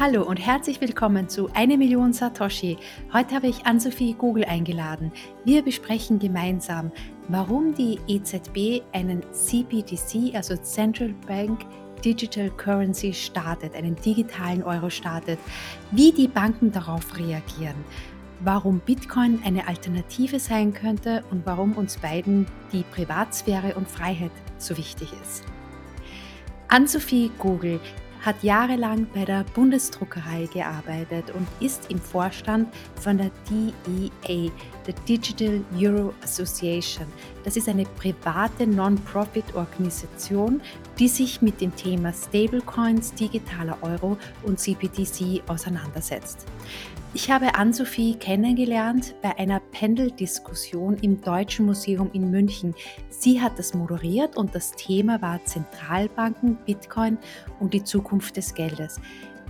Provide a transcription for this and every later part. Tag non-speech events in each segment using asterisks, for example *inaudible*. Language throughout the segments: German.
Hallo und herzlich willkommen zu Eine Million Satoshi. Heute habe ich Ann-Sophie Google eingeladen. Wir besprechen gemeinsam, warum die EZB einen CBDC, also Central Bank Digital Currency startet, einen digitalen Euro startet, wie die Banken darauf reagieren, warum Bitcoin eine Alternative sein könnte und warum uns beiden die Privatsphäre und Freiheit so wichtig ist. Ann-Sophie Google hat jahrelang bei der Bundesdruckerei gearbeitet und ist im Vorstand von der DEA, der Digital Euro Association. Das ist eine private Non-Profit-Organisation, die sich mit dem Thema Stablecoins, digitaler Euro und CBDC auseinandersetzt. Ich habe Ann-Sophie kennengelernt bei einer Pendeldiskussion im Deutschen Museum in München. Sie hat das moderiert und das Thema war Zentralbanken, Bitcoin und die Zukunft des Geldes.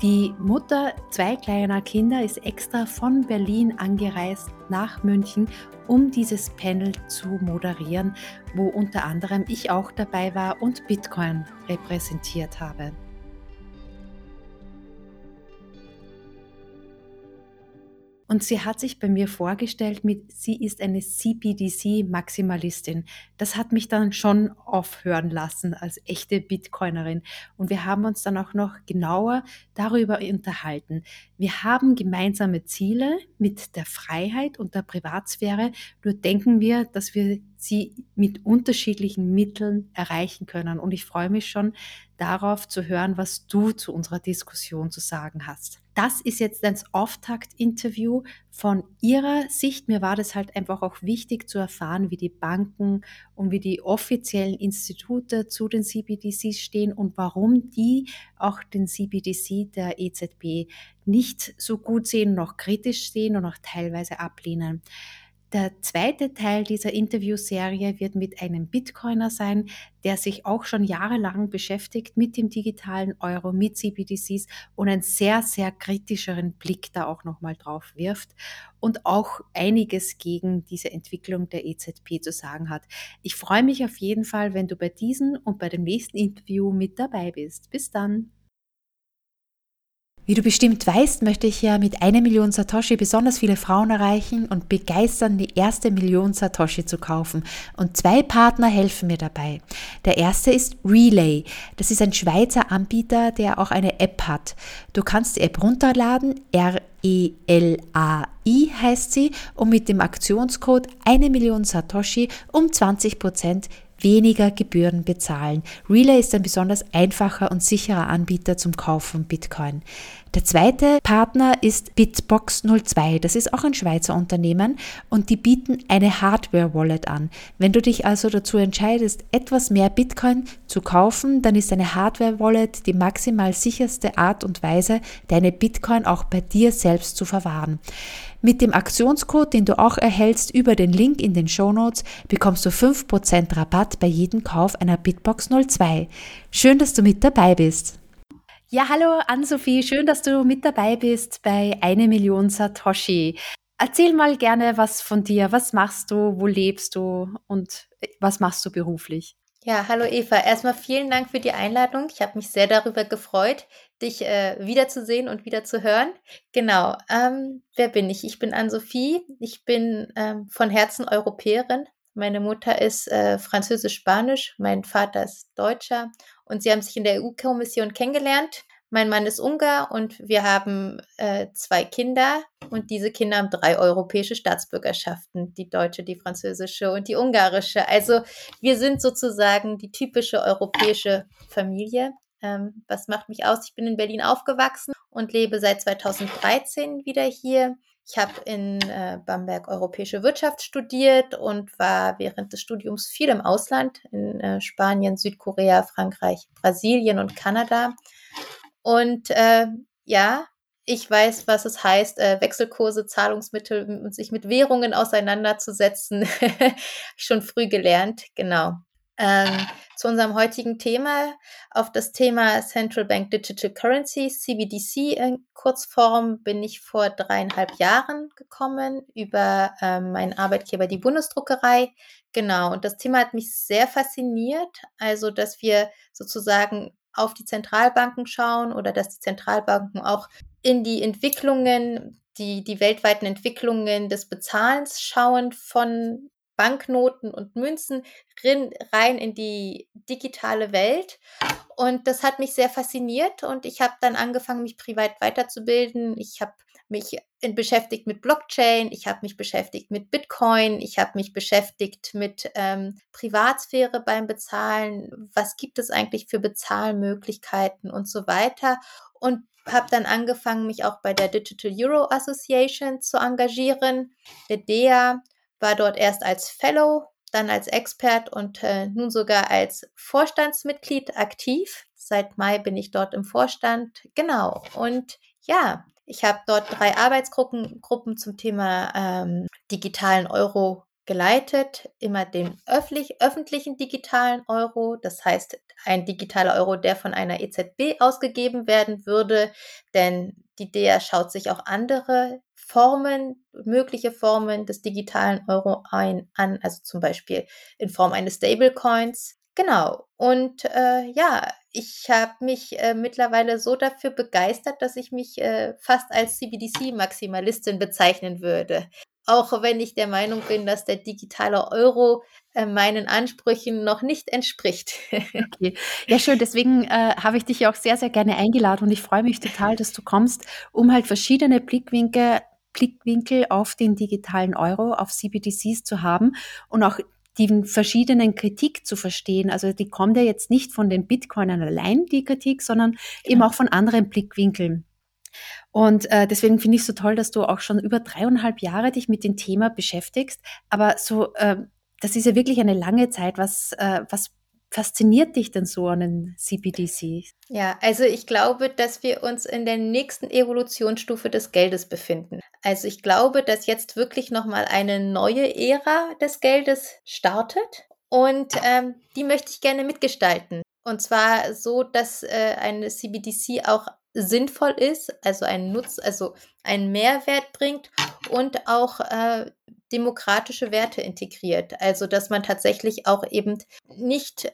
Die Mutter zwei kleiner Kinder ist extra von Berlin angereist nach München, um dieses Panel zu moderieren, wo unter anderem ich auch dabei war und Bitcoin repräsentiert habe. Und sie hat sich bei mir vorgestellt mit, sie ist eine CBDC-Maximalistin. Das hat mich dann schon aufhören lassen als echte Bitcoinerin. Und wir haben uns dann auch noch genauer darüber unterhalten. Wir haben gemeinsame Ziele mit der Freiheit und der Privatsphäre. Nur denken wir, dass wir sie mit unterschiedlichen Mitteln erreichen können. Und ich freue mich schon darauf zu hören, was du zu unserer Diskussion zu sagen hast. Das ist jetzt das Auftakt-Interview von ihrer Sicht. Mir war das halt einfach auch wichtig zu erfahren, wie die Banken und wie die offiziellen Institute zu den CBDCs stehen und warum die auch den CBDC der EZB nicht so gut sehen, noch kritisch sehen und auch teilweise ablehnen. Der zweite Teil dieser Interviewserie wird mit einem Bitcoiner sein, der sich auch schon jahrelang beschäftigt mit dem digitalen Euro, mit CBDCs und einen sehr, sehr kritischeren Blick da auch nochmal drauf wirft und auch einiges gegen diese Entwicklung der EZB zu sagen hat. Ich freue mich auf jeden Fall, wenn du bei diesem und bei dem nächsten Interview mit dabei bist. Bis dann. Wie du bestimmt weißt, möchte ich ja mit einer Million Satoshi besonders viele Frauen erreichen und begeistern, die erste Million Satoshi zu kaufen. Und zwei Partner helfen mir dabei. Der erste ist Relay. Das ist ein Schweizer Anbieter, der auch eine App hat. Du kannst die App runterladen, R-E-L-A-I heißt sie, und mit dem Aktionscode eine Million Satoshi um 20 Prozent weniger Gebühren bezahlen. Relay ist ein besonders einfacher und sicherer Anbieter zum Kauf von Bitcoin. Der zweite Partner ist Bitbox 02. Das ist auch ein Schweizer Unternehmen und die bieten eine Hardware-Wallet an. Wenn du dich also dazu entscheidest, etwas mehr Bitcoin zu kaufen, dann ist eine Hardware-Wallet die maximal sicherste Art und Weise, deine Bitcoin auch bei dir selbst zu verwahren. Mit dem Aktionscode, den du auch erhältst über den Link in den Show Notes, bekommst du 5% Rabatt bei jedem Kauf einer Bitbox 02. Schön, dass du mit dabei bist. Ja, hallo Ann-Sophie, schön, dass du mit dabei bist bei Eine Million Satoshi. Erzähl mal gerne was von dir. Was machst du? Wo lebst du? Und äh, was machst du beruflich? Ja, hallo Eva. Erstmal vielen Dank für die Einladung. Ich habe mich sehr darüber gefreut, dich äh, wiederzusehen und wieder zu hören. Genau. Ähm, wer bin ich? Ich bin Ann-Sophie. Ich bin ähm, von Herzen Europäerin. Meine Mutter ist äh, französisch-spanisch, mein Vater ist Deutscher und sie haben sich in der EU-Kommission kennengelernt. Mein Mann ist Ungar und wir haben äh, zwei Kinder und diese Kinder haben drei europäische Staatsbürgerschaften, die deutsche, die französische und die ungarische. Also wir sind sozusagen die typische europäische Familie. Ähm, was macht mich aus? Ich bin in Berlin aufgewachsen und lebe seit 2013 wieder hier. Ich habe in äh, Bamberg europäische Wirtschaft studiert und war während des Studiums viel im Ausland, in äh, Spanien, Südkorea, Frankreich, Brasilien und Kanada. Und äh, ja, ich weiß, was es heißt, äh, Wechselkurse, Zahlungsmittel und sich mit Währungen auseinanderzusetzen. *laughs* Schon früh gelernt, genau. Ähm, zu unserem heutigen Thema, auf das Thema Central Bank Digital Currency, CBDC in Kurzform, bin ich vor dreieinhalb Jahren gekommen über ähm, meinen Arbeitgeber, die Bundesdruckerei. Genau, und das Thema hat mich sehr fasziniert, also dass wir sozusagen auf die Zentralbanken schauen oder dass die Zentralbanken auch in die Entwicklungen, die, die weltweiten Entwicklungen des Bezahlens schauen von Banknoten und Münzen rein in die digitale Welt. Und das hat mich sehr fasziniert und ich habe dann angefangen, mich privat weiterzubilden. Ich habe mich beschäftigt mit Blockchain, ich habe mich beschäftigt mit Bitcoin, ich habe mich beschäftigt mit ähm, Privatsphäre beim Bezahlen, was gibt es eigentlich für Bezahlmöglichkeiten und so weiter. Und habe dann angefangen, mich auch bei der Digital Euro Association zu engagieren, der DEA war dort erst als Fellow, dann als Expert und äh, nun sogar als Vorstandsmitglied aktiv. Seit Mai bin ich dort im Vorstand. Genau. Und ja, ich habe dort drei Arbeitsgruppen Gruppen zum Thema ähm, digitalen Euro geleitet, immer den öffentlich, öffentlichen digitalen Euro, das heißt ein digitaler Euro, der von einer EZB ausgegeben werden würde, denn die DEA schaut sich auch andere Formen, mögliche Formen des digitalen Euro ein, an, also zum Beispiel in Form eines Stablecoins. Genau. Und äh, ja, ich habe mich äh, mittlerweile so dafür begeistert, dass ich mich äh, fast als CBDC-Maximalistin bezeichnen würde. Auch wenn ich der Meinung bin, dass der digitale Euro äh, meinen Ansprüchen noch nicht entspricht. *laughs* okay. Ja, schön. Deswegen äh, habe ich dich ja auch sehr, sehr gerne eingeladen und ich freue mich total, dass du kommst, um halt verschiedene Blickwinkel Blickwinkel auf den digitalen Euro, auf CBDCs zu haben und auch die verschiedenen Kritik zu verstehen. Also die kommt ja jetzt nicht von den Bitcoinern allein, die Kritik, sondern genau. eben auch von anderen Blickwinkeln. Und äh, deswegen finde ich es so toll, dass du auch schon über dreieinhalb Jahre dich mit dem Thema beschäftigst. Aber so, äh, das ist ja wirklich eine lange Zeit. Was, äh, was fasziniert dich denn so an den CBDCs? Ja, also ich glaube, dass wir uns in der nächsten Evolutionsstufe des Geldes befinden. Also ich glaube, dass jetzt wirklich nochmal eine neue Ära des Geldes startet und ähm, die möchte ich gerne mitgestalten. Und zwar so, dass äh, eine CBDC auch sinnvoll ist, also einen Nutz, also einen Mehrwert bringt und auch äh, demokratische Werte integriert. Also dass man tatsächlich auch eben nicht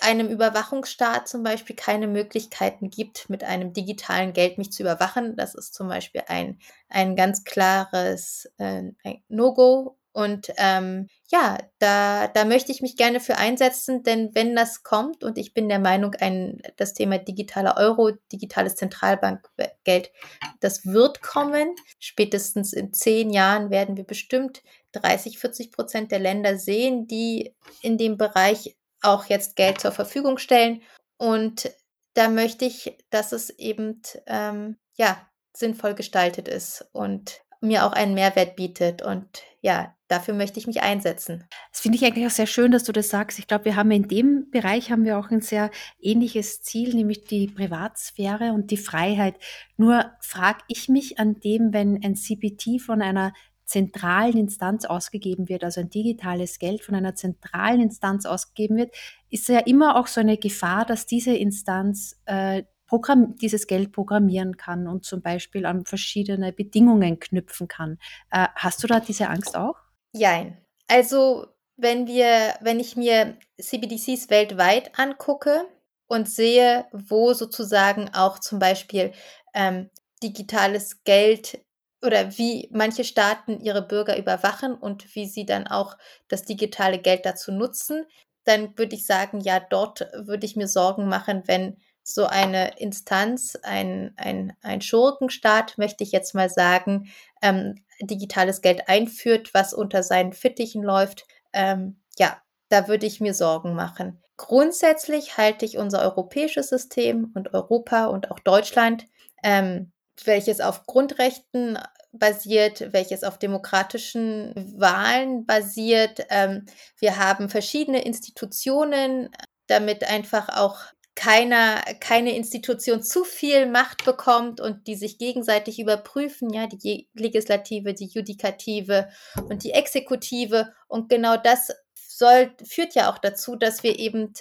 einem Überwachungsstaat zum Beispiel keine Möglichkeiten gibt, mit einem digitalen Geld mich zu überwachen. Das ist zum Beispiel ein, ein ganz klares äh, No-Go. Und ähm, ja, da, da möchte ich mich gerne für einsetzen, denn wenn das kommt, und ich bin der Meinung, ein, das Thema digitaler Euro, digitales Zentralbankgeld, das wird kommen. Spätestens in zehn Jahren werden wir bestimmt 30, 40 Prozent der Länder sehen, die in dem Bereich auch jetzt Geld zur Verfügung stellen. Und da möchte ich, dass es eben ähm, ja sinnvoll gestaltet ist und mir auch einen Mehrwert bietet. Und ja, dafür möchte ich mich einsetzen. Das finde ich eigentlich auch sehr schön, dass du das sagst. Ich glaube, wir haben in dem Bereich haben wir auch ein sehr ähnliches Ziel, nämlich die Privatsphäre und die Freiheit. Nur frage ich mich an dem, wenn ein CPT von einer zentralen Instanz ausgegeben wird, also ein digitales Geld von einer zentralen Instanz ausgegeben wird, ist ja immer auch so eine Gefahr, dass diese Instanz äh, Programm, dieses Geld programmieren kann und zum Beispiel an verschiedene Bedingungen knüpfen kann. Äh, hast du da diese Angst auch? Jein. Also wenn wir, wenn ich mir CBDCs weltweit angucke und sehe, wo sozusagen auch zum Beispiel ähm, digitales Geld oder wie manche Staaten ihre Bürger überwachen und wie sie dann auch das digitale Geld dazu nutzen, dann würde ich sagen, ja, dort würde ich mir Sorgen machen, wenn so eine Instanz, ein, ein, ein Schurkenstaat, möchte ich jetzt mal sagen, ähm, digitales Geld einführt, was unter seinen Fittichen läuft. Ähm, ja, da würde ich mir Sorgen machen. Grundsätzlich halte ich unser europäisches System und Europa und auch Deutschland ähm, welches auf Grundrechten basiert, welches auf demokratischen Wahlen basiert. Ähm, wir haben verschiedene Institutionen, damit einfach auch keiner, keine Institution zu viel Macht bekommt und die sich gegenseitig überprüfen, ja, die Legislative, die Judikative und die Exekutive. Und genau das soll, führt ja auch dazu, dass wir eben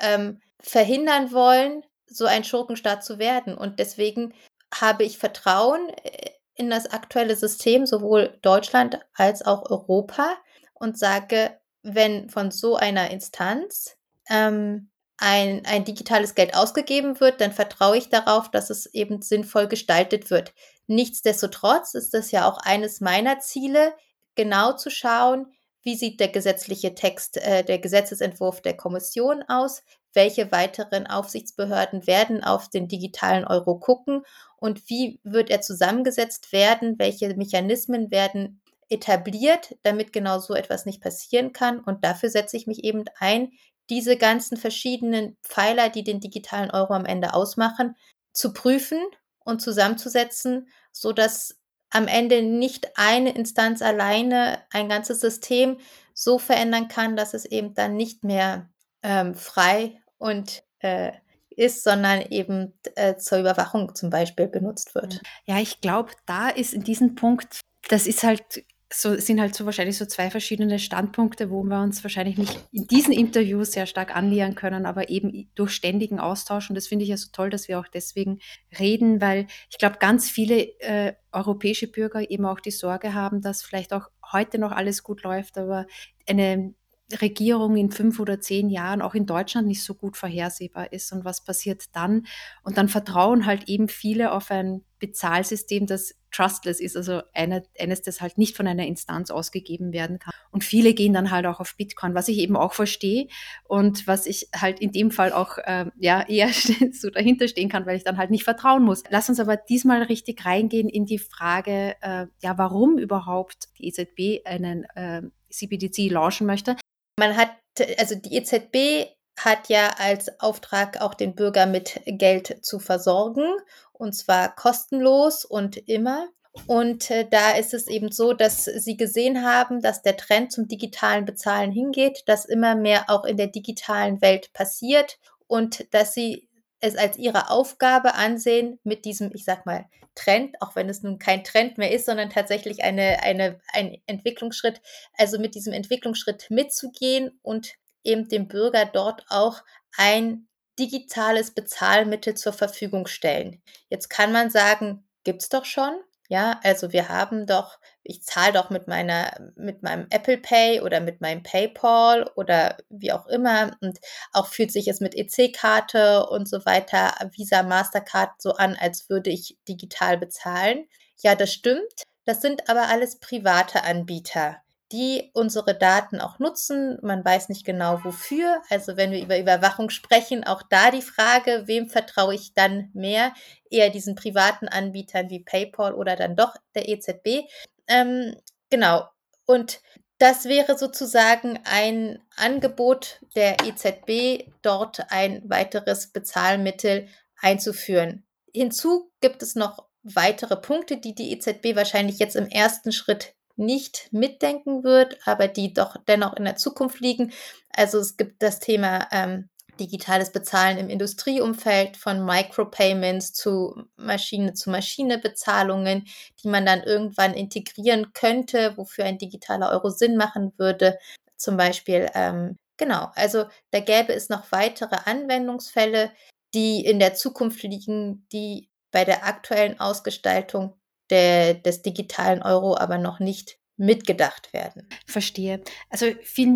ähm, verhindern wollen, so ein Schurkenstaat zu werden. Und deswegen habe ich Vertrauen äh, in das aktuelle System, sowohl Deutschland als auch Europa, und sage, wenn von so einer Instanz ähm, ein, ein digitales Geld ausgegeben wird, dann vertraue ich darauf, dass es eben sinnvoll gestaltet wird. Nichtsdestotrotz ist das ja auch eines meiner Ziele, genau zu schauen, wie sieht der gesetzliche Text, äh, der Gesetzesentwurf der Kommission aus, welche weiteren Aufsichtsbehörden werden auf den digitalen Euro gucken und wie wird er zusammengesetzt werden, welche Mechanismen werden etabliert, damit genau so etwas nicht passieren kann. Und dafür setze ich mich eben ein, diese ganzen verschiedenen Pfeiler, die den digitalen Euro am Ende ausmachen, zu prüfen und zusammenzusetzen, so dass am Ende nicht eine Instanz alleine ein ganzes System so verändern kann, dass es eben dann nicht mehr ähm, frei und äh, ist, sondern eben äh, zur Überwachung zum Beispiel benutzt wird. Ja, ich glaube, da ist in diesem Punkt, das ist halt so sind halt so wahrscheinlich so zwei verschiedene Standpunkte, wo wir uns wahrscheinlich nicht in diesen Interviews sehr stark annähern können, aber eben durch ständigen Austausch. Und das finde ich ja so toll, dass wir auch deswegen reden, weil ich glaube, ganz viele äh, europäische Bürger eben auch die Sorge haben, dass vielleicht auch heute noch alles gut läuft, aber eine Regierung in fünf oder zehn Jahren auch in Deutschland nicht so gut vorhersehbar ist und was passiert dann. Und dann vertrauen halt eben viele auf ein Bezahlsystem, das trustless ist, also eine, eines, das halt nicht von einer Instanz ausgegeben werden kann. Und viele gehen dann halt auch auf Bitcoin, was ich eben auch verstehe und was ich halt in dem Fall auch äh, ja eher *laughs* so dahinter stehen kann, weil ich dann halt nicht vertrauen muss. Lass uns aber diesmal richtig reingehen in die Frage, äh, ja, warum überhaupt die EZB einen äh, CBDC launchen möchte. Man hat, also die EZB hat ja als Auftrag auch den Bürger mit Geld zu versorgen und zwar kostenlos und immer. Und äh, da ist es eben so, dass sie gesehen haben, dass der Trend zum digitalen Bezahlen hingeht, dass immer mehr auch in der digitalen Welt passiert und dass sie es als ihre Aufgabe ansehen, mit diesem, ich sag mal, Trend, auch wenn es nun kein Trend mehr ist, sondern tatsächlich eine, eine, ein Entwicklungsschritt, also mit diesem Entwicklungsschritt mitzugehen und eben dem Bürger dort auch ein digitales Bezahlmittel zur Verfügung stellen. Jetzt kann man sagen, gibt's doch schon. Ja, also wir haben doch, ich zahle doch mit meiner, mit meinem Apple Pay oder mit meinem PayPal oder wie auch immer. Und auch fühlt sich es mit EC-Karte und so weiter, Visa, Mastercard so an, als würde ich digital bezahlen. Ja, das stimmt. Das sind aber alles private Anbieter die unsere Daten auch nutzen. Man weiß nicht genau wofür. Also wenn wir über Überwachung sprechen, auch da die Frage, wem vertraue ich dann mehr? Eher diesen privaten Anbietern wie PayPal oder dann doch der EZB. Ähm, genau. Und das wäre sozusagen ein Angebot der EZB, dort ein weiteres Bezahlmittel einzuführen. Hinzu gibt es noch weitere Punkte, die die EZB wahrscheinlich jetzt im ersten Schritt nicht mitdenken wird, aber die doch dennoch in der Zukunft liegen. Also es gibt das Thema ähm, digitales Bezahlen im Industrieumfeld von Micropayments zu Maschine-zu-Maschine-Bezahlungen, die man dann irgendwann integrieren könnte, wofür ein digitaler Euro Sinn machen würde. Zum Beispiel, ähm, genau, also da gäbe es noch weitere Anwendungsfälle, die in der Zukunft liegen, die bei der aktuellen Ausgestaltung der, des digitalen Euro aber noch nicht mitgedacht werden. Verstehe. Also ich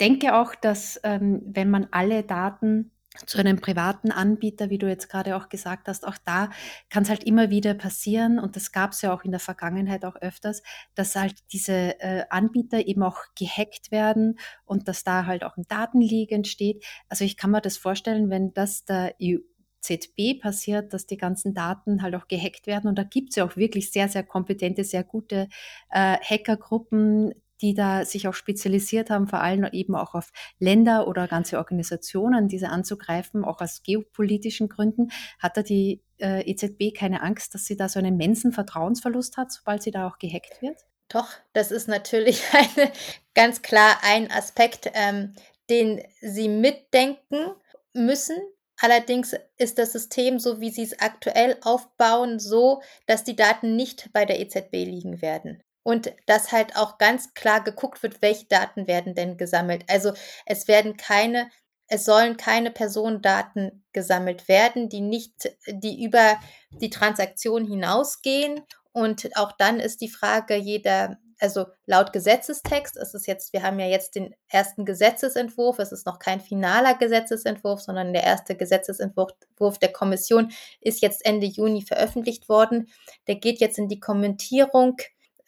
denke auch, dass ähm, wenn man alle Daten zu einem privaten Anbieter, wie du jetzt gerade auch gesagt hast, auch da kann es halt immer wieder passieren und das gab es ja auch in der Vergangenheit auch öfters, dass halt diese äh, Anbieter eben auch gehackt werden und dass da halt auch ein Datenleak entsteht. Also ich kann mir das vorstellen, wenn das der EU ZB passiert, dass die ganzen Daten halt auch gehackt werden. Und da gibt es ja auch wirklich sehr, sehr kompetente, sehr gute äh, Hackergruppen, die da sich auch spezialisiert haben, vor allem eben auch auf Länder oder ganze Organisationen, diese anzugreifen, auch aus geopolitischen Gründen. Hat da die äh, EZB keine Angst, dass sie da so einen immensen Vertrauensverlust hat, sobald sie da auch gehackt wird? Doch, das ist natürlich *laughs* eine, ganz klar ein Aspekt, ähm, den sie mitdenken müssen, Allerdings ist das System, so wie sie es aktuell aufbauen, so, dass die Daten nicht bei der EZB liegen werden. Und dass halt auch ganz klar geguckt wird, welche Daten werden denn gesammelt. Also es werden keine, es sollen keine Personendaten gesammelt werden, die nicht, die über die Transaktion hinausgehen. Und auch dann ist die Frage, jeder also laut Gesetzestext ist es jetzt, wir haben ja jetzt den ersten Gesetzesentwurf, es ist noch kein finaler Gesetzesentwurf, sondern der erste Gesetzesentwurf der Kommission ist jetzt Ende Juni veröffentlicht worden. Der geht jetzt in die Kommentierung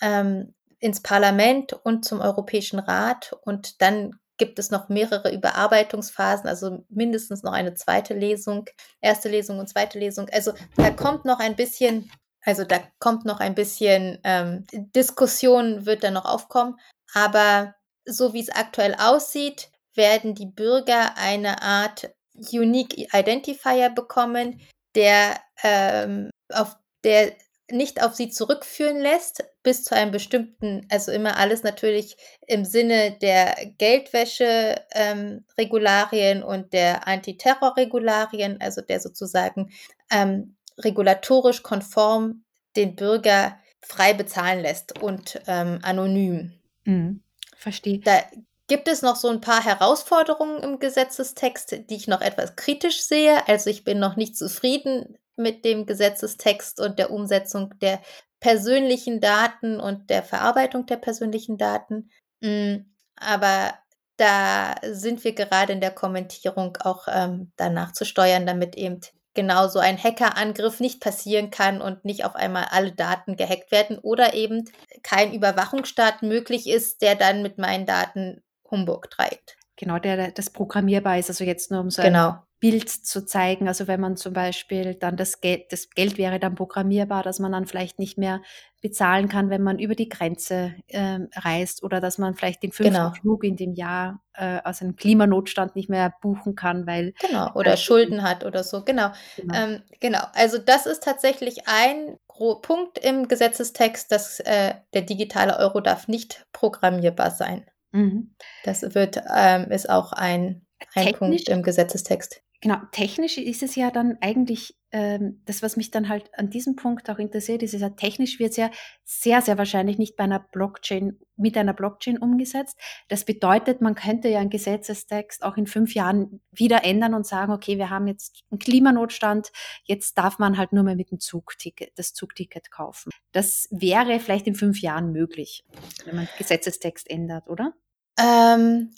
ähm, ins Parlament und zum Europäischen Rat und dann gibt es noch mehrere Überarbeitungsphasen, also mindestens noch eine zweite Lesung, erste Lesung und zweite Lesung. Also da kommt noch ein bisschen, also da kommt noch ein bisschen ähm, Diskussion wird da noch aufkommen, aber so wie es aktuell aussieht, werden die Bürger eine Art Unique Identifier bekommen, der ähm, auf der nicht auf sie zurückführen lässt, bis zu einem bestimmten, also immer alles natürlich im Sinne der Geldwäsche-Regularien ähm, und der Antiterror-Regularien, also der sozusagen ähm, regulatorisch konform den Bürger frei bezahlen lässt und ähm, anonym. Mhm. Verstehe. Da gibt es noch so ein paar Herausforderungen im Gesetzestext, die ich noch etwas kritisch sehe. Also ich bin noch nicht zufrieden mit dem Gesetzestext und der Umsetzung der persönlichen Daten und der Verarbeitung der persönlichen Daten. Mm, aber da sind wir gerade in der Kommentierung auch ähm, danach zu steuern, damit eben genau so ein Hackerangriff nicht passieren kann und nicht auf einmal alle Daten gehackt werden oder eben kein Überwachungsstaat möglich ist, der dann mit meinen Daten Humbug treibt. Genau, der das programmierbar ist. Also jetzt nur um so genau. Bild zu zeigen. Also wenn man zum Beispiel dann das Geld, das Geld wäre dann programmierbar, dass man dann vielleicht nicht mehr bezahlen kann, wenn man über die Grenze äh, reist oder dass man vielleicht den fünften genau. Flug in dem Jahr äh, aus einem Klimanotstand nicht mehr buchen kann, weil genau oder Schulden hat oder so. Genau, genau. Ähm, genau. Also das ist tatsächlich ein Punkt im Gesetzestext, dass äh, der digitale Euro darf nicht programmierbar sein. Mhm. Das wird ähm, ist auch ein ein Punkt im Gesetzestext. Genau, technisch ist es ja dann eigentlich, ähm, das, was mich dann halt an diesem Punkt auch interessiert, ist, ist ja technisch wird es ja sehr, sehr wahrscheinlich nicht bei einer Blockchain, mit einer Blockchain umgesetzt. Das bedeutet, man könnte ja einen Gesetzestext auch in fünf Jahren wieder ändern und sagen, okay, wir haben jetzt einen Klimanotstand, jetzt darf man halt nur mehr mit dem Zugticket, das Zugticket kaufen. Das wäre vielleicht in fünf Jahren möglich, wenn man Gesetzestext ändert, oder? Ähm,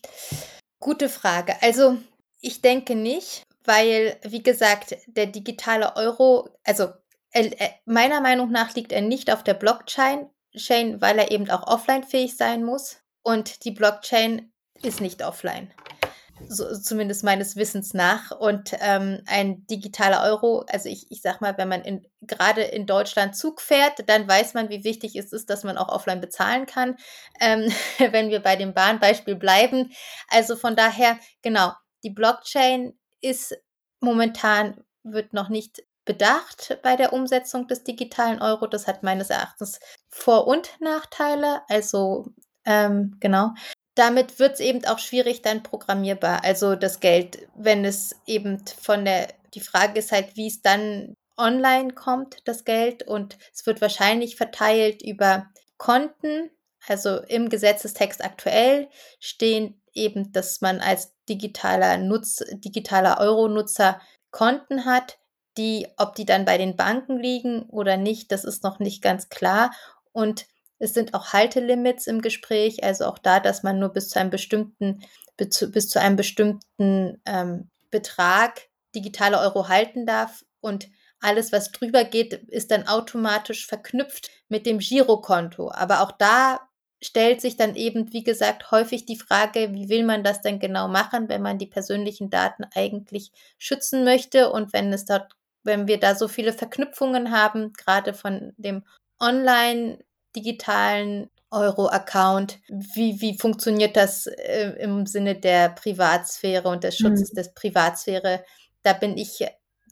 gute Frage. Also, ich denke nicht, weil, wie gesagt, der digitale Euro, also äh, meiner Meinung nach liegt er nicht auf der Blockchain, weil er eben auch offline-fähig sein muss. Und die Blockchain ist nicht offline. So, zumindest meines Wissens nach. Und ähm, ein digitaler Euro, also ich, ich sag mal, wenn man in, gerade in Deutschland Zug fährt, dann weiß man, wie wichtig es ist, dass man auch offline bezahlen kann, ähm, *laughs* wenn wir bei dem Bahnbeispiel bleiben. Also von daher, genau, die Blockchain ist momentan, wird noch nicht bedacht bei der Umsetzung des digitalen Euro. Das hat meines Erachtens Vor- und Nachteile. Also ähm, genau. Damit wird es eben auch schwierig dann programmierbar. Also das Geld, wenn es eben von der, die Frage ist halt, wie es dann online kommt, das Geld. Und es wird wahrscheinlich verteilt über Konten. Also im Gesetzestext aktuell stehen eben, dass man als digitaler Nutz, digitaler Euro-Nutzer Konten hat, die, ob die dann bei den Banken liegen oder nicht, das ist noch nicht ganz klar. Und es sind auch Haltelimits im Gespräch, also auch da, dass man nur bis zu einem bestimmten, bis zu einem bestimmten ähm, Betrag digitale Euro halten darf und alles, was drüber geht, ist dann automatisch verknüpft mit dem Girokonto. Aber auch da stellt sich dann eben, wie gesagt, häufig die Frage, wie will man das denn genau machen, wenn man die persönlichen Daten eigentlich schützen möchte und wenn es dort, wenn wir da so viele Verknüpfungen haben, gerade von dem online digitalen Euro-Account, wie, wie funktioniert das äh, im Sinne der Privatsphäre und des Schutzes mhm. des Privatsphäre? Da bin ich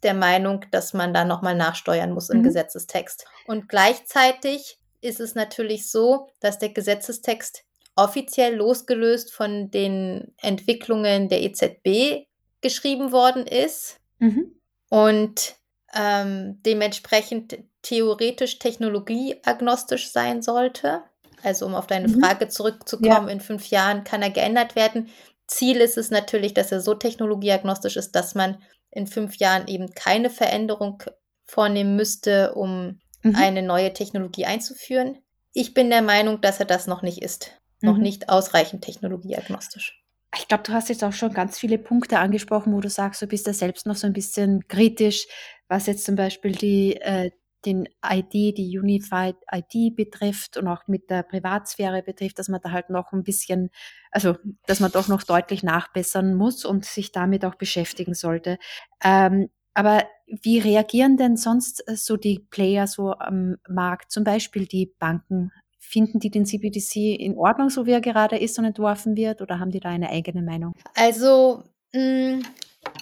der Meinung, dass man da nochmal nachsteuern muss im mhm. Gesetzestext. Und gleichzeitig ist es natürlich so, dass der Gesetzestext offiziell losgelöst von den Entwicklungen der EZB geschrieben worden ist mhm. und ähm, dementsprechend theoretisch technologieagnostisch sein sollte. Also um auf deine mhm. Frage zurückzukommen, ja. in fünf Jahren kann er geändert werden. Ziel ist es natürlich, dass er so technologieagnostisch ist, dass man in fünf Jahren eben keine Veränderung vornehmen müsste, um mhm. eine neue Technologie einzuführen. ich bin der Meinung, dass er das noch nicht ist. Mhm. Noch nicht ausreichend technologieagnostisch. Ich glaube, du hast jetzt auch schon ganz viele Punkte angesprochen, wo du sagst, du bist ja selbst noch so ein bisschen kritisch, was jetzt zum Beispiel die, äh, den ID, die Unified ID betrifft und auch mit der Privatsphäre betrifft, dass man da halt noch ein bisschen, also dass man doch noch deutlich nachbessern muss und sich damit auch beschäftigen sollte. Ähm, aber wie reagieren denn sonst äh, so die Player so am Markt, zum Beispiel die Banken? Finden die den CBDC in Ordnung, so wie er gerade ist und entworfen wird, oder haben die da eine eigene Meinung? Also mh, hm,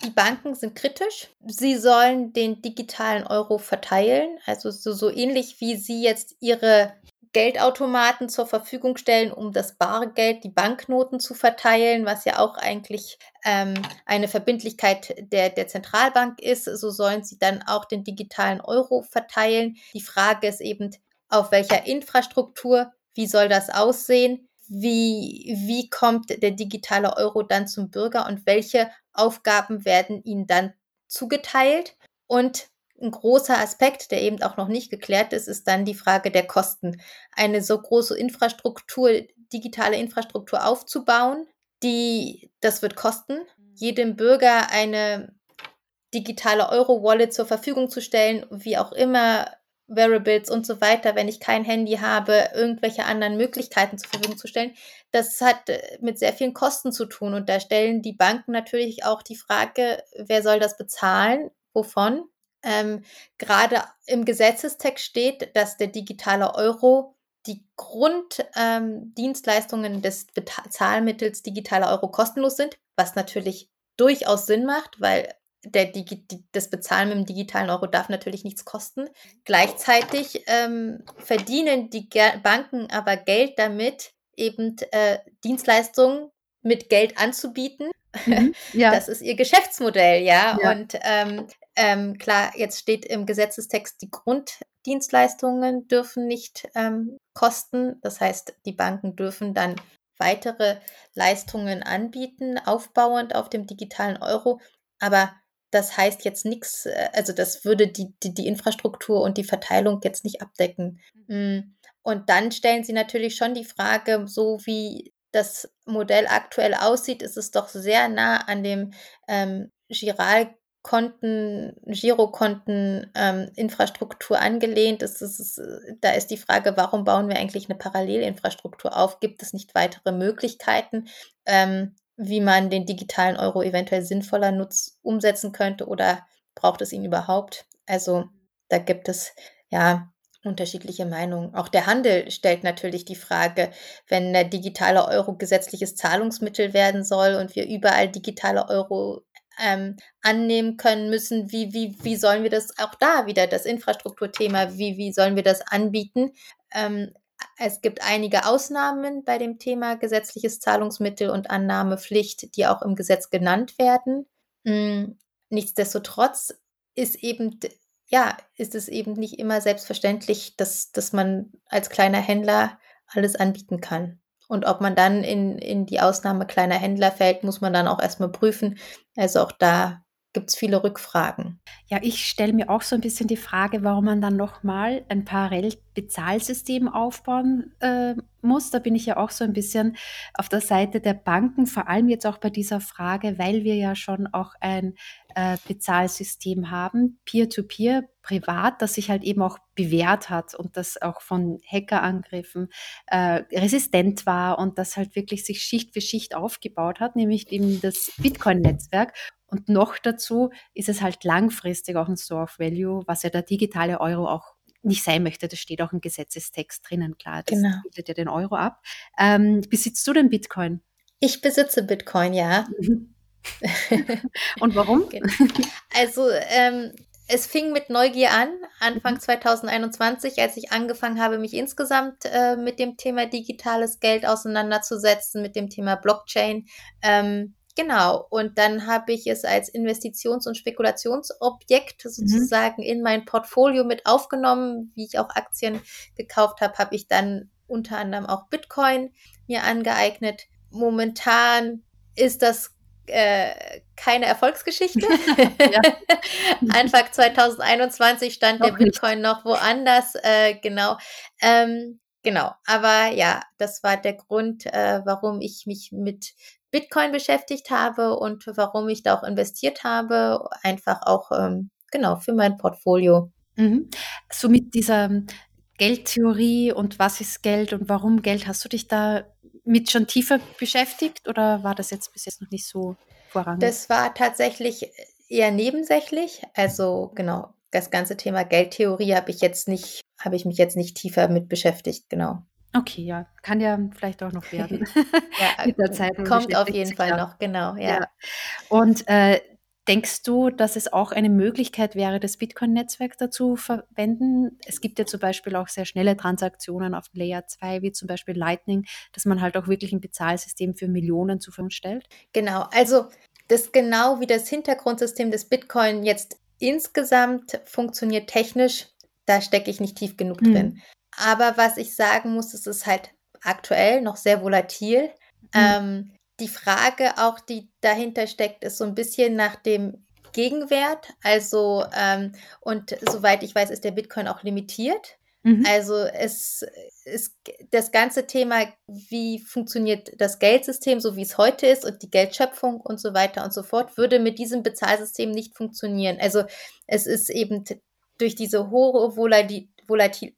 die Banken sind kritisch. Sie sollen den digitalen Euro verteilen, also so, so ähnlich wie sie jetzt ihre Geldautomaten zur Verfügung stellen, um das bare Geld, die Banknoten zu verteilen, was ja auch eigentlich ähm, eine Verbindlichkeit der, der Zentralbank ist. So sollen sie dann auch den digitalen Euro verteilen. Die Frage ist eben, auf welcher Infrastruktur, wie soll das aussehen? Wie, wie kommt der digitale Euro dann zum Bürger und welche Aufgaben werden ihnen dann zugeteilt? Und ein großer Aspekt, der eben auch noch nicht geklärt ist, ist dann die Frage der Kosten. Eine so große Infrastruktur, digitale Infrastruktur aufzubauen, die, das wird kosten. Jedem Bürger eine digitale Euro-Wallet zur Verfügung zu stellen, wie auch immer, Wearables und so weiter, wenn ich kein Handy habe, irgendwelche anderen Möglichkeiten zur Verfügung zu stellen. Das hat äh, mit sehr vielen Kosten zu tun. Und da stellen die Banken natürlich auch die Frage, wer soll das bezahlen? Wovon? Ähm, Gerade im Gesetzestext steht, dass der digitale Euro die Grunddienstleistungen ähm, des Bezahlmittels digitaler Euro kostenlos sind, was natürlich durchaus Sinn macht, weil der Digi das Bezahlen mit dem digitalen Euro darf natürlich nichts kosten. Gleichzeitig ähm, verdienen die Ge Banken aber Geld damit, eben äh, Dienstleistungen mit Geld anzubieten. Mhm, ja. *laughs* Das ist ihr Geschäftsmodell, ja. ja. Und ähm, ähm, klar, jetzt steht im Gesetzestext, die Grunddienstleistungen dürfen nicht ähm, kosten. Das heißt, die Banken dürfen dann weitere Leistungen anbieten, aufbauend auf dem digitalen Euro. Aber das heißt jetzt nichts, äh, also das würde die, die, die, Infrastruktur und die Verteilung jetzt nicht abdecken. Mm. Und dann stellen sie natürlich schon die Frage, so wie das Modell aktuell aussieht, ist es doch sehr nah an dem ähm, Giral Konten, Girokonten, ähm, Infrastruktur angelehnt. Es ist, da ist die Frage, warum bauen wir eigentlich eine Parallelinfrastruktur auf? Gibt es nicht weitere Möglichkeiten, ähm, wie man den digitalen Euro eventuell sinnvoller nutz umsetzen könnte oder braucht es ihn überhaupt? Also da gibt es ja unterschiedliche Meinungen. Auch der Handel stellt natürlich die Frage, wenn der digitale Euro gesetzliches Zahlungsmittel werden soll und wir überall digitale Euro ähm, annehmen können müssen, wie, wie, wie sollen wir das auch da wieder, das Infrastrukturthema, wie, wie sollen wir das anbieten? Ähm, es gibt einige Ausnahmen bei dem Thema gesetzliches Zahlungsmittel und Annahmepflicht, die auch im Gesetz genannt werden. Hm, nichtsdestotrotz ist eben, ja, ist es eben nicht immer selbstverständlich, dass, dass man als kleiner Händler alles anbieten kann. Und ob man dann in, in die Ausnahme kleiner Händler fällt, muss man dann auch erstmal prüfen. Also auch da gibt es viele Rückfragen. Ja, ich stelle mir auch so ein bisschen die Frage, warum man dann nochmal ein Parallelbezahlsystem aufbauen äh, muss. Da bin ich ja auch so ein bisschen auf der Seite der Banken, vor allem jetzt auch bei dieser Frage, weil wir ja schon auch ein äh, Bezahlsystem haben, Peer-to-Peer, -Peer, privat, das sich halt eben auch bewährt hat und das auch von Hackerangriffen äh, resistent war und das halt wirklich sich Schicht für Schicht aufgebaut hat, nämlich eben das Bitcoin-Netzwerk. Und noch dazu ist es halt langfristig auch ein Store of Value, was ja der digitale Euro auch nicht sein möchte. Das steht auch im Gesetzestext drinnen, klar. Das genau. bildet ja den Euro ab. Ähm, besitzt du den Bitcoin? Ich besitze Bitcoin, ja. *laughs* Und warum? Genau. Also ähm, es fing mit Neugier an, Anfang 2021, mhm. als ich angefangen habe, mich insgesamt äh, mit dem Thema digitales Geld auseinanderzusetzen, mit dem Thema Blockchain. Ähm, Genau, und dann habe ich es als Investitions- und Spekulationsobjekt mhm. sozusagen mhm. in mein Portfolio mit aufgenommen. Wie ich auch Aktien gekauft habe, habe ich dann unter anderem auch Bitcoin mir angeeignet. Momentan ist das äh, keine Erfolgsgeschichte. *laughs* *laughs* Anfang 2021 stand noch der Bitcoin nicht. noch woanders. Äh, genau. Ähm, genau. Aber ja, das war der Grund, äh, warum ich mich mit Bitcoin beschäftigt habe und warum ich da auch investiert habe. Einfach auch, ähm, genau, für mein Portfolio. Mhm. So mit dieser Geldtheorie und was ist Geld und warum Geld, hast du dich da mit schon tiefer beschäftigt oder war das jetzt bis jetzt noch nicht so vorrangig? Das war tatsächlich eher nebensächlich. Also genau, das ganze Thema Geldtheorie habe ich jetzt nicht, habe ich mich jetzt nicht tiefer mit beschäftigt, genau. Okay, ja, kann ja vielleicht auch noch *laughs* werden. ja, *laughs* mit der Zeit. Kommt auf jeden Fall noch, genau, ja. ja. Und äh, Denkst du, dass es auch eine Möglichkeit wäre, das Bitcoin-Netzwerk dazu verwenden? Es gibt ja zum Beispiel auch sehr schnelle Transaktionen auf Layer 2, wie zum Beispiel Lightning, dass man halt auch wirklich ein Bezahlsystem für Millionen zur Verfügung stellt. Genau, also das genau wie das Hintergrundsystem des Bitcoin jetzt insgesamt funktioniert technisch, da stecke ich nicht tief genug mhm. drin. Aber was ich sagen muss, es ist halt aktuell noch sehr volatil. Mhm. Ähm, die Frage auch, die dahinter steckt, ist so ein bisschen nach dem Gegenwert. Also, ähm, und soweit ich weiß, ist der Bitcoin auch limitiert. Mhm. Also es ist das ganze Thema, wie funktioniert das Geldsystem, so wie es heute ist und die Geldschöpfung und so weiter und so fort, würde mit diesem Bezahlsystem nicht funktionieren. Also es ist eben durch diese hohe Volatilität, Volatil,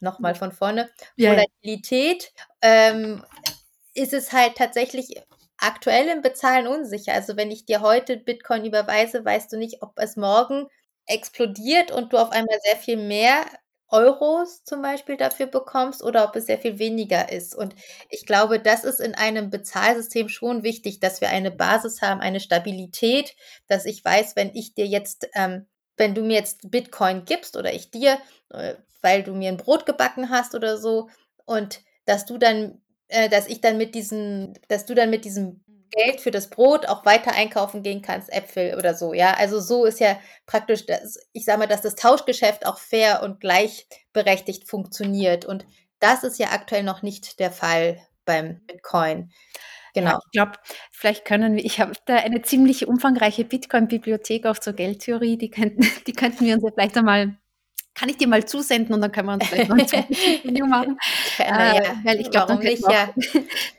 nochmal von vorne, Volatilität ähm, ist es halt tatsächlich aktuell im Bezahlen unsicher. Also wenn ich dir heute Bitcoin überweise, weißt du nicht, ob es morgen explodiert und du auf einmal sehr viel mehr Euros zum Beispiel dafür bekommst oder ob es sehr viel weniger ist. Und ich glaube, das ist in einem Bezahlsystem schon wichtig, dass wir eine Basis haben, eine Stabilität, dass ich weiß, wenn ich dir jetzt, ähm, wenn du mir jetzt Bitcoin gibst oder ich dir, äh, weil du mir ein Brot gebacken hast oder so, und dass du dann äh, dass ich dann mit diesem, dass du dann mit diesem Geld für das Brot auch weiter einkaufen gehen kannst, Äpfel oder so, ja. Also so ist ja praktisch, das, ich sage mal, dass das Tauschgeschäft auch fair und gleichberechtigt funktioniert. Und das ist ja aktuell noch nicht der Fall beim Bitcoin. Genau. Ja, ich glaube, vielleicht können wir, ich habe da eine ziemlich umfangreiche Bitcoin-Bibliothek auch zur Geldtheorie, die könnten, *laughs* die könnten wir uns ja vielleicht einmal kann ich dir mal zusenden und dann können wir uns vielleicht noch ein *laughs* Video machen. Äh, ja. Weil ich glaube, dann können wir ja.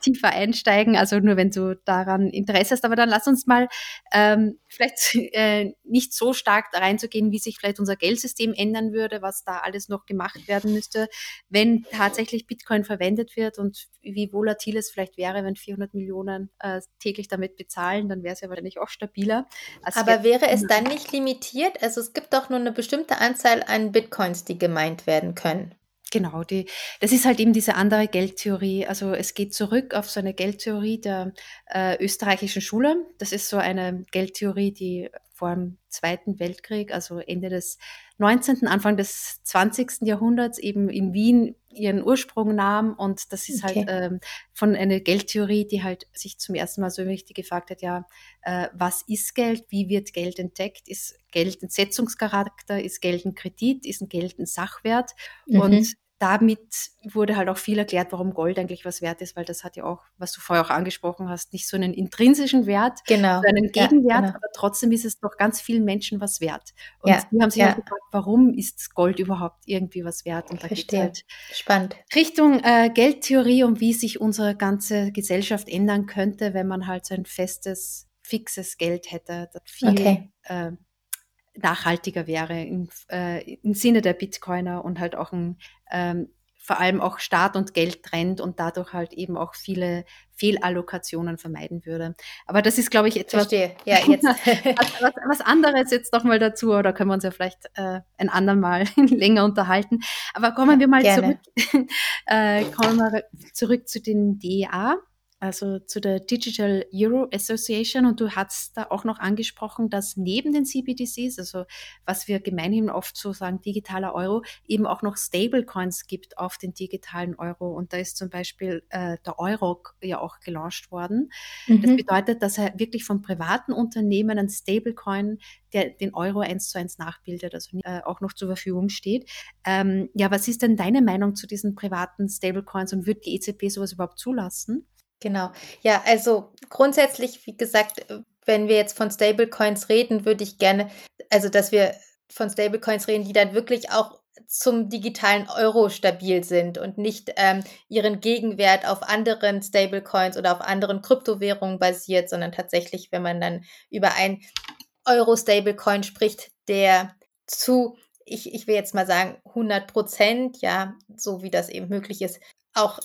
tiefer einsteigen, also nur wenn du daran Interesse hast. Aber dann lass uns mal ähm, vielleicht *laughs* äh, nicht so stark da reinzugehen, wie sich vielleicht unser Geldsystem ändern würde, was da alles noch gemacht werden müsste, wenn tatsächlich Bitcoin verwendet wird und wie volatil es vielleicht wäre, wenn 400 Millionen äh, täglich damit bezahlen, dann wäre es ja wahrscheinlich auch stabiler. Aber wäre es dann nicht limitiert? Also es gibt doch nur eine bestimmte Anzahl an Bitcoin Bitcoins, die gemeint werden können. Genau, die, das ist halt eben diese andere Geldtheorie. Also es geht zurück auf so eine Geldtheorie der äh, österreichischen Schule. Das ist so eine Geldtheorie, die vor dem Zweiten Weltkrieg, also Ende des 19., Anfang des 20. Jahrhunderts eben in Wien ihren Ursprung nahm. Und das ist halt, okay. halt ähm, von einer Geldtheorie, die halt sich zum ersten Mal so richtig gefragt hat, ja, äh, was ist Geld? Wie wird Geld entdeckt? Ist Geld ein Setzungscharakter? Ist Geld ein Kredit? Ist ein Geld ein Sachwert? Mhm. Und damit wurde halt auch viel erklärt, warum Gold eigentlich was wert ist, weil das hat ja auch, was du vorher auch angesprochen hast, nicht so einen intrinsischen Wert, genau. so einen Gegenwert, ja, genau. aber trotzdem ist es doch ganz vielen Menschen was wert. Und ja, die haben sich ja. halt gefragt, warum ist Gold überhaupt irgendwie was wert? Und da geht halt Spannend. Richtung äh, Geldtheorie und wie sich unsere ganze Gesellschaft ändern könnte, wenn man halt so ein festes, fixes Geld hätte, das viel okay. äh, nachhaltiger wäre im, äh, im Sinne der Bitcoiner und halt auch ein, ähm, vor allem auch Staat und Geld trennt und dadurch halt eben auch viele Fehlallokationen vermeiden würde. Aber das ist, glaube ich, etwas ja, jetzt. *laughs* was, was, was, anderes jetzt noch mal dazu, oder können wir uns ja vielleicht äh, ein andermal *laughs* länger unterhalten. Aber kommen wir mal Gerne. zurück, *laughs* äh, kommen wir zurück zu den DEA also zu der Digital Euro Association und du hast da auch noch angesprochen, dass neben den CBDCs, also was wir gemeinhin oft so sagen, digitaler Euro, eben auch noch Stablecoins gibt auf den digitalen Euro und da ist zum Beispiel äh, der Euro ja auch gelauncht worden. Mhm. Das bedeutet, dass er wirklich von privaten Unternehmen ein Stablecoin, der den Euro eins zu eins nachbildet, also äh, auch noch zur Verfügung steht. Ähm, ja, was ist denn deine Meinung zu diesen privaten Stablecoins und wird die EZB sowas überhaupt zulassen? Genau. Ja, also grundsätzlich, wie gesagt, äh, wenn wir jetzt von Stablecoins reden, würde ich gerne, also dass wir von Stablecoins reden, die dann wirklich auch zum digitalen Euro stabil sind und nicht ähm, ihren Gegenwert auf anderen Stablecoins oder auf anderen Kryptowährungen basiert, sondern tatsächlich, wenn man dann über ein Euro-Stablecoin spricht, der zu, ich, ich will jetzt mal sagen, 100 Prozent, ja, so wie das eben möglich ist, auch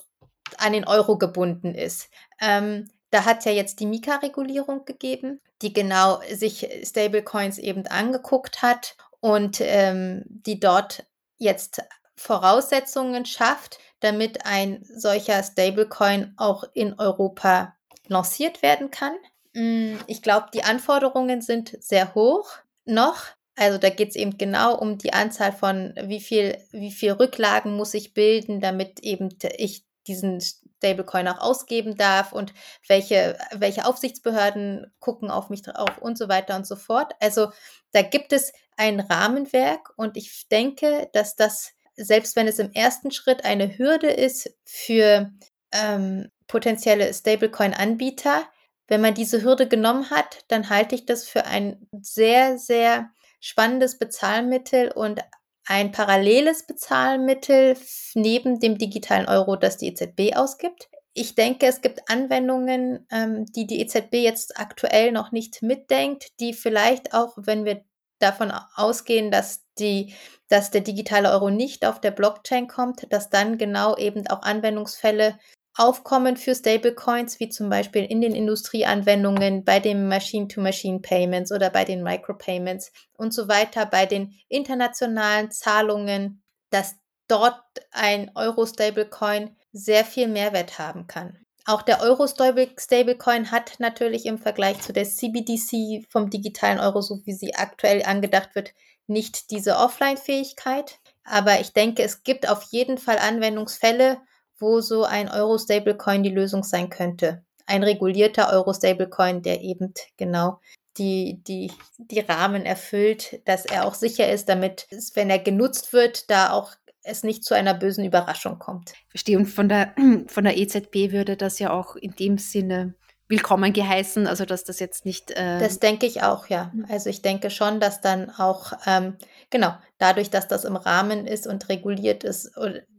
an den Euro gebunden ist. Ähm, da hat es ja jetzt die Mika-Regulierung gegeben, die genau sich Stablecoins eben angeguckt hat und ähm, die dort jetzt Voraussetzungen schafft, damit ein solcher Stablecoin auch in Europa lanciert werden kann. Mm, ich glaube, die Anforderungen sind sehr hoch noch. Also da geht es eben genau um die Anzahl von, wie viel, wie viel Rücklagen muss ich bilden, damit eben ich diesen Stablecoin auch ausgeben darf und welche, welche Aufsichtsbehörden gucken auf mich drauf und so weiter und so fort. Also da gibt es ein Rahmenwerk und ich denke, dass das, selbst wenn es im ersten Schritt eine Hürde ist für ähm, potenzielle Stablecoin-Anbieter, wenn man diese Hürde genommen hat, dann halte ich das für ein sehr, sehr spannendes Bezahlmittel und ein paralleles Bezahlmittel neben dem digitalen Euro, das die EZB ausgibt. Ich denke, es gibt Anwendungen, ähm, die die EZB jetzt aktuell noch nicht mitdenkt, die vielleicht auch, wenn wir davon ausgehen, dass die, dass der digitale Euro nicht auf der Blockchain kommt, dass dann genau eben auch Anwendungsfälle aufkommen für Stablecoins, wie zum Beispiel in den Industrieanwendungen, bei den Machine-to-Machine-Payments oder bei den Micropayments und so weiter, bei den internationalen Zahlungen, dass dort ein Euro-Stablecoin sehr viel Mehrwert haben kann. Auch der Euro-Stablecoin hat natürlich im Vergleich zu der CBDC vom digitalen Euro, so wie sie aktuell angedacht wird, nicht diese Offline-Fähigkeit. Aber ich denke, es gibt auf jeden Fall Anwendungsfälle, wo so ein Euro-Stablecoin die Lösung sein könnte. Ein regulierter Euro-Stablecoin, der eben genau die, die, die Rahmen erfüllt, dass er auch sicher ist, damit es, wenn er genutzt wird, da auch es nicht zu einer bösen Überraschung kommt. Verstehe. Und von der, *clears throat* von der EZB würde das ja auch in dem Sinne willkommen geheißen, also dass das jetzt nicht. Äh das denke ich auch, ja. Hm. Also ich denke schon, dass dann auch, ähm, genau, dadurch, dass das im Rahmen ist und reguliert ist,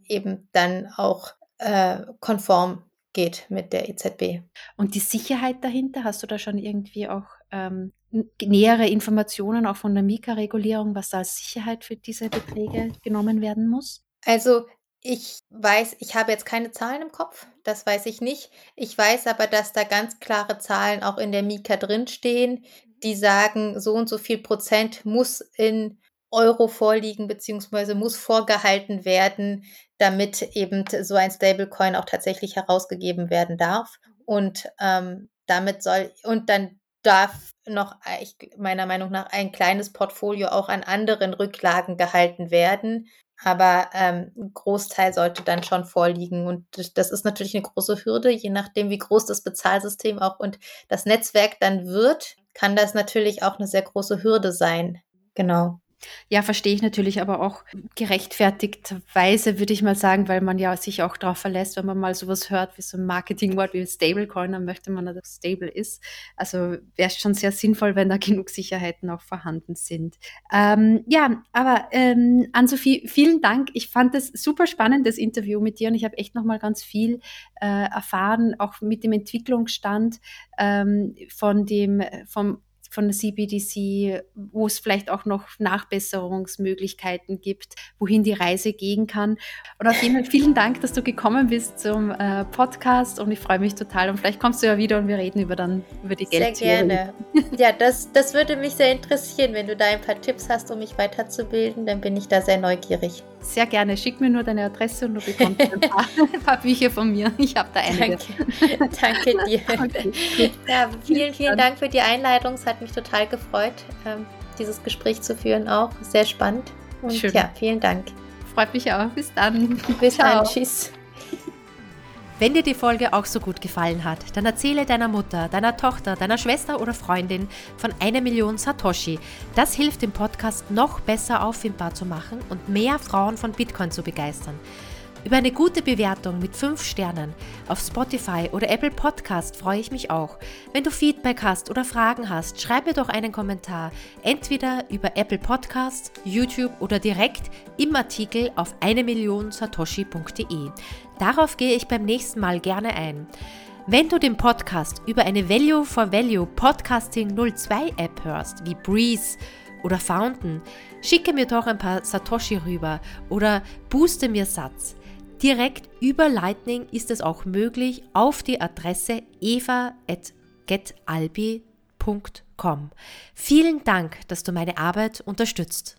eben dann auch äh, konform geht mit der EZB. Und die Sicherheit dahinter, hast du da schon irgendwie auch ähm, nähere Informationen auch von der Mika-Regulierung, was da als Sicherheit für diese Beträge genommen werden muss? Also ich weiß, ich habe jetzt keine Zahlen im Kopf, das weiß ich nicht. Ich weiß aber, dass da ganz klare Zahlen auch in der Mika drinstehen, die sagen, so und so viel Prozent muss in Euro vorliegen, beziehungsweise muss vorgehalten werden, damit eben so ein Stablecoin auch tatsächlich herausgegeben werden darf. Und ähm, damit soll, und dann darf noch ich, meiner Meinung nach ein kleines Portfolio auch an anderen Rücklagen gehalten werden. Aber ähm, ein Großteil sollte dann schon vorliegen. Und das ist natürlich eine große Hürde, je nachdem, wie groß das Bezahlsystem auch und das Netzwerk dann wird, kann das natürlich auch eine sehr große Hürde sein. Genau. Ja, verstehe ich natürlich, aber auch gerechtfertigterweise würde ich mal sagen, weil man ja sich auch darauf verlässt, wenn man mal sowas hört wie so ein Marketingwort wie Stablecoin, dann möchte man, dass es stable ist. Also wäre es schon sehr sinnvoll, wenn da *laughs* genug Sicherheiten auch vorhanden sind. Ähm, ja, aber ähm, Ann-Sophie, vielen Dank. Ich fand das super spannend, das Interview mit dir und ich habe echt nochmal ganz viel äh, erfahren, auch mit dem Entwicklungsstand ähm, von dem, vom von der CBDC, wo es vielleicht auch noch Nachbesserungsmöglichkeiten gibt, wohin die Reise gehen kann. Und auf jeden Fall vielen Dank, dass du gekommen bist zum äh, Podcast und ich freue mich total. Und vielleicht kommst du ja wieder und wir reden über dann über die Geld. Sehr gerne. ja, das, das würde mich sehr interessieren, wenn du da ein paar Tipps hast, um mich weiterzubilden, dann bin ich da sehr neugierig. Sehr gerne. Schick mir nur deine Adresse und du bekommst ein *laughs* paar, ein paar Bücher von mir. Ich habe da einige. Danke, Danke dir. *laughs* Okay. Ja, vielen, vielen Dank für die Einladung. Es hat mich total gefreut, ähm, dieses Gespräch zu führen auch. Sehr spannend. Und Schön. ja, vielen Dank. Freut mich auch. Bis dann. *laughs* Bis Ciao. dann. Tschüss. Wenn dir die Folge auch so gut gefallen hat, dann erzähle deiner Mutter, deiner Tochter, deiner Schwester oder Freundin von einer Million Satoshi. Das hilft dem Podcast noch besser auffindbar zu machen und mehr Frauen von Bitcoin zu begeistern. Über eine gute Bewertung mit 5 Sternen auf Spotify oder Apple Podcast freue ich mich auch. Wenn du Feedback hast oder Fragen hast, schreib mir doch einen Kommentar, entweder über Apple Podcast, YouTube oder direkt im Artikel auf 1 Darauf gehe ich beim nächsten Mal gerne ein. Wenn du den Podcast über eine Value for Value Podcasting 02 App hörst, wie Breeze oder Fountain, schicke mir doch ein paar Satoshi rüber oder booste mir Satz. Direkt über Lightning ist es auch möglich auf die Adresse eva.getalbi.com. Vielen Dank, dass du meine Arbeit unterstützt.